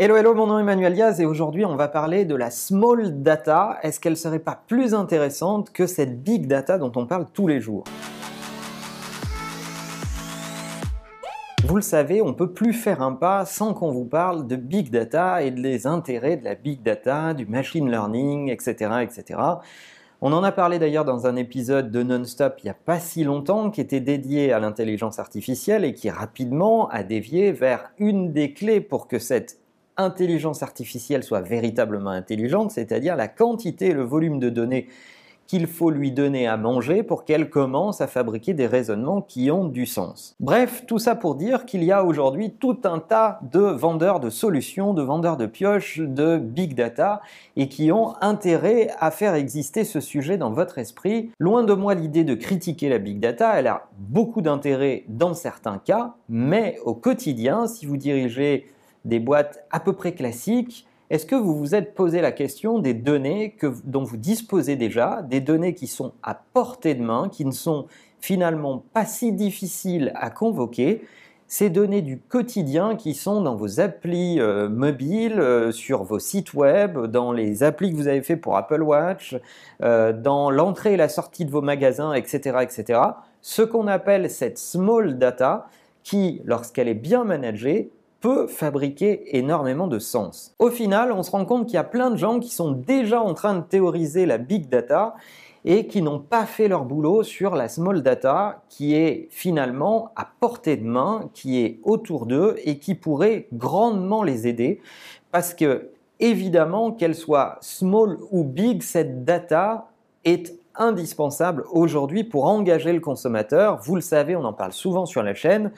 Hello, hello, mon nom est Emmanuel Diaz et aujourd'hui on va parler de la small data. Est-ce qu'elle serait pas plus intéressante que cette big data dont on parle tous les jours? Vous le savez, on peut plus faire un pas sans qu'on vous parle de big data et des intérêts de la big data, du machine learning, etc., etc. On en a parlé d'ailleurs dans un épisode de Non-Stop il n'y a pas si longtemps qui était dédié à l'intelligence artificielle et qui rapidement a dévié vers une des clés pour que cette intelligence artificielle soit véritablement intelligente, c'est-à-dire la quantité et le volume de données qu'il faut lui donner à manger pour qu'elle commence à fabriquer des raisonnements qui ont du sens. Bref, tout ça pour dire qu'il y a aujourd'hui tout un tas de vendeurs de solutions, de vendeurs de pioches, de big data, et qui ont intérêt à faire exister ce sujet dans votre esprit. Loin de moi l'idée de critiquer la big data, elle a beaucoup d'intérêt dans certains cas, mais au quotidien, si vous dirigez des boîtes à peu près classiques, est-ce que vous vous êtes posé la question des données que, dont vous disposez déjà, des données qui sont à portée de main, qui ne sont finalement pas si difficiles à convoquer, ces données du quotidien qui sont dans vos applis euh, mobiles, euh, sur vos sites web, dans les applis que vous avez fait pour Apple Watch, euh, dans l'entrée et la sortie de vos magasins, etc., etc. Ce qu'on appelle cette small data, qui, lorsqu'elle est bien managée, peut fabriquer énormément de sens. Au final, on se rend compte qu'il y a plein de gens qui sont déjà en train de théoriser la big data et qui n'ont pas fait leur boulot sur la small data qui est finalement à portée de main, qui est autour d'eux et qui pourrait grandement les aider parce que évidemment qu'elle soit small ou big, cette data est indispensable aujourd'hui pour engager le consommateur. Vous le savez, on en parle souvent sur la chaîne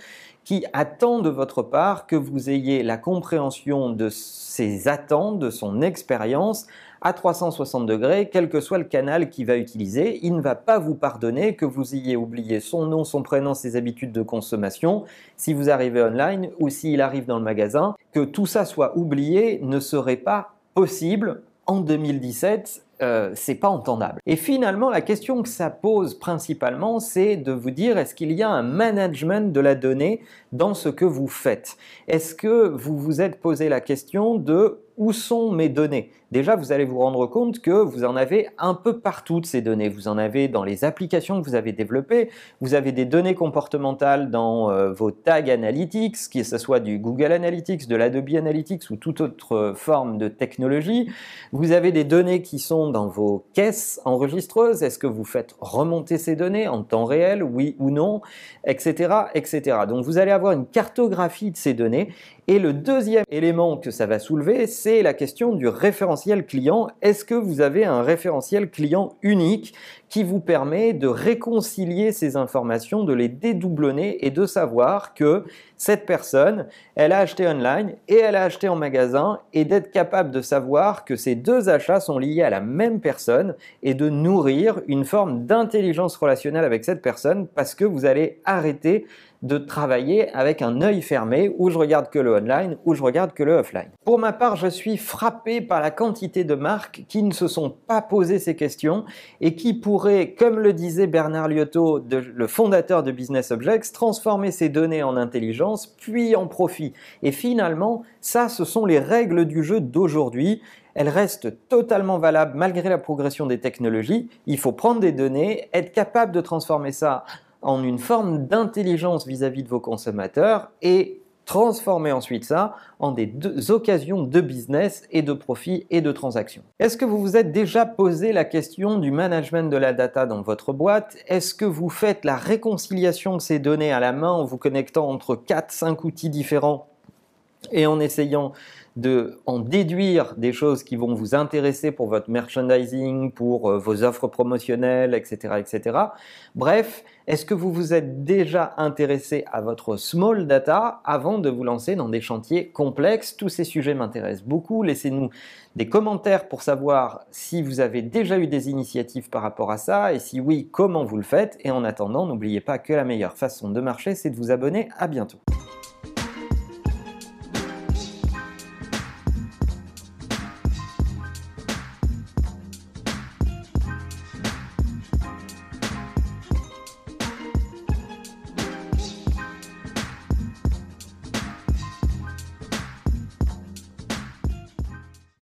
qui attend de votre part que vous ayez la compréhension de ses attentes, de son expérience à 360 degrés, quel que soit le canal qu'il va utiliser. Il ne va pas vous pardonner que vous ayez oublié son nom, son prénom, ses habitudes de consommation si vous arrivez online ou s'il arrive dans le magasin. Que tout ça soit oublié ne serait pas possible en 2017 euh, c'est pas entendable. Et finalement, la question que ça pose principalement, c'est de vous dire est-ce qu'il y a un management de la donnée dans ce que vous faites? Est-ce que vous vous êtes posé la question de où sont mes données Déjà, vous allez vous rendre compte que vous en avez un peu partout de ces données. Vous en avez dans les applications que vous avez développées, vous avez des données comportementales dans euh, vos tags analytics, que ce soit du Google Analytics, de l'Adobe Analytics ou toute autre forme de technologie. Vous avez des données qui sont dans vos caisses enregistreuses. Est-ce que vous faites remonter ces données en temps réel, oui ou non, etc., etc. Donc vous allez avoir une cartographie de ces données et le deuxième élément que ça va soulever, c'est la question du référentiel client. Est-ce que vous avez un référentiel client unique qui vous permet de réconcilier ces informations, de les dédoublonner et de savoir que cette personne, elle a acheté online et elle a acheté en magasin et d'être capable de savoir que ces deux achats sont liés à la même personne et de nourrir une forme d'intelligence relationnelle avec cette personne parce que vous allez arrêter de travailler avec un œil fermé où je regarde que le online, où je regarde que le offline. Pour ma part, je suis frappé par la quantité de marques qui ne se sont pas posées ces questions et qui pourraient, comme le disait Bernard Liotto, le fondateur de Business Objects, transformer ces données en intelligence puis en profit. Et finalement, ça, ce sont les règles du jeu d'aujourd'hui. Elles restent totalement valables malgré la progression des technologies. Il faut prendre des données, être capable de transformer ça en une forme d'intelligence vis-à-vis de vos consommateurs et transformer ensuite ça en des occasions de business et de profit et de transactions. Est-ce que vous vous êtes déjà posé la question du management de la data dans votre boîte? Est-ce que vous faites la réconciliation de ces données à la main en vous connectant entre 4-5 outils différents et en essayant de en déduire des choses qui vont vous intéresser pour votre merchandising, pour euh, vos offres promotionnelles, etc., etc. Bref, est-ce que vous vous êtes déjà intéressé à votre small data avant de vous lancer dans des chantiers complexes? Tous ces sujets m'intéressent beaucoup. Laissez-nous des commentaires pour savoir si vous avez déjà eu des initiatives par rapport à ça et si oui, comment vous le faites. Et en attendant, n'oubliez pas que la meilleure façon de marcher, c'est de vous abonner. À bientôt.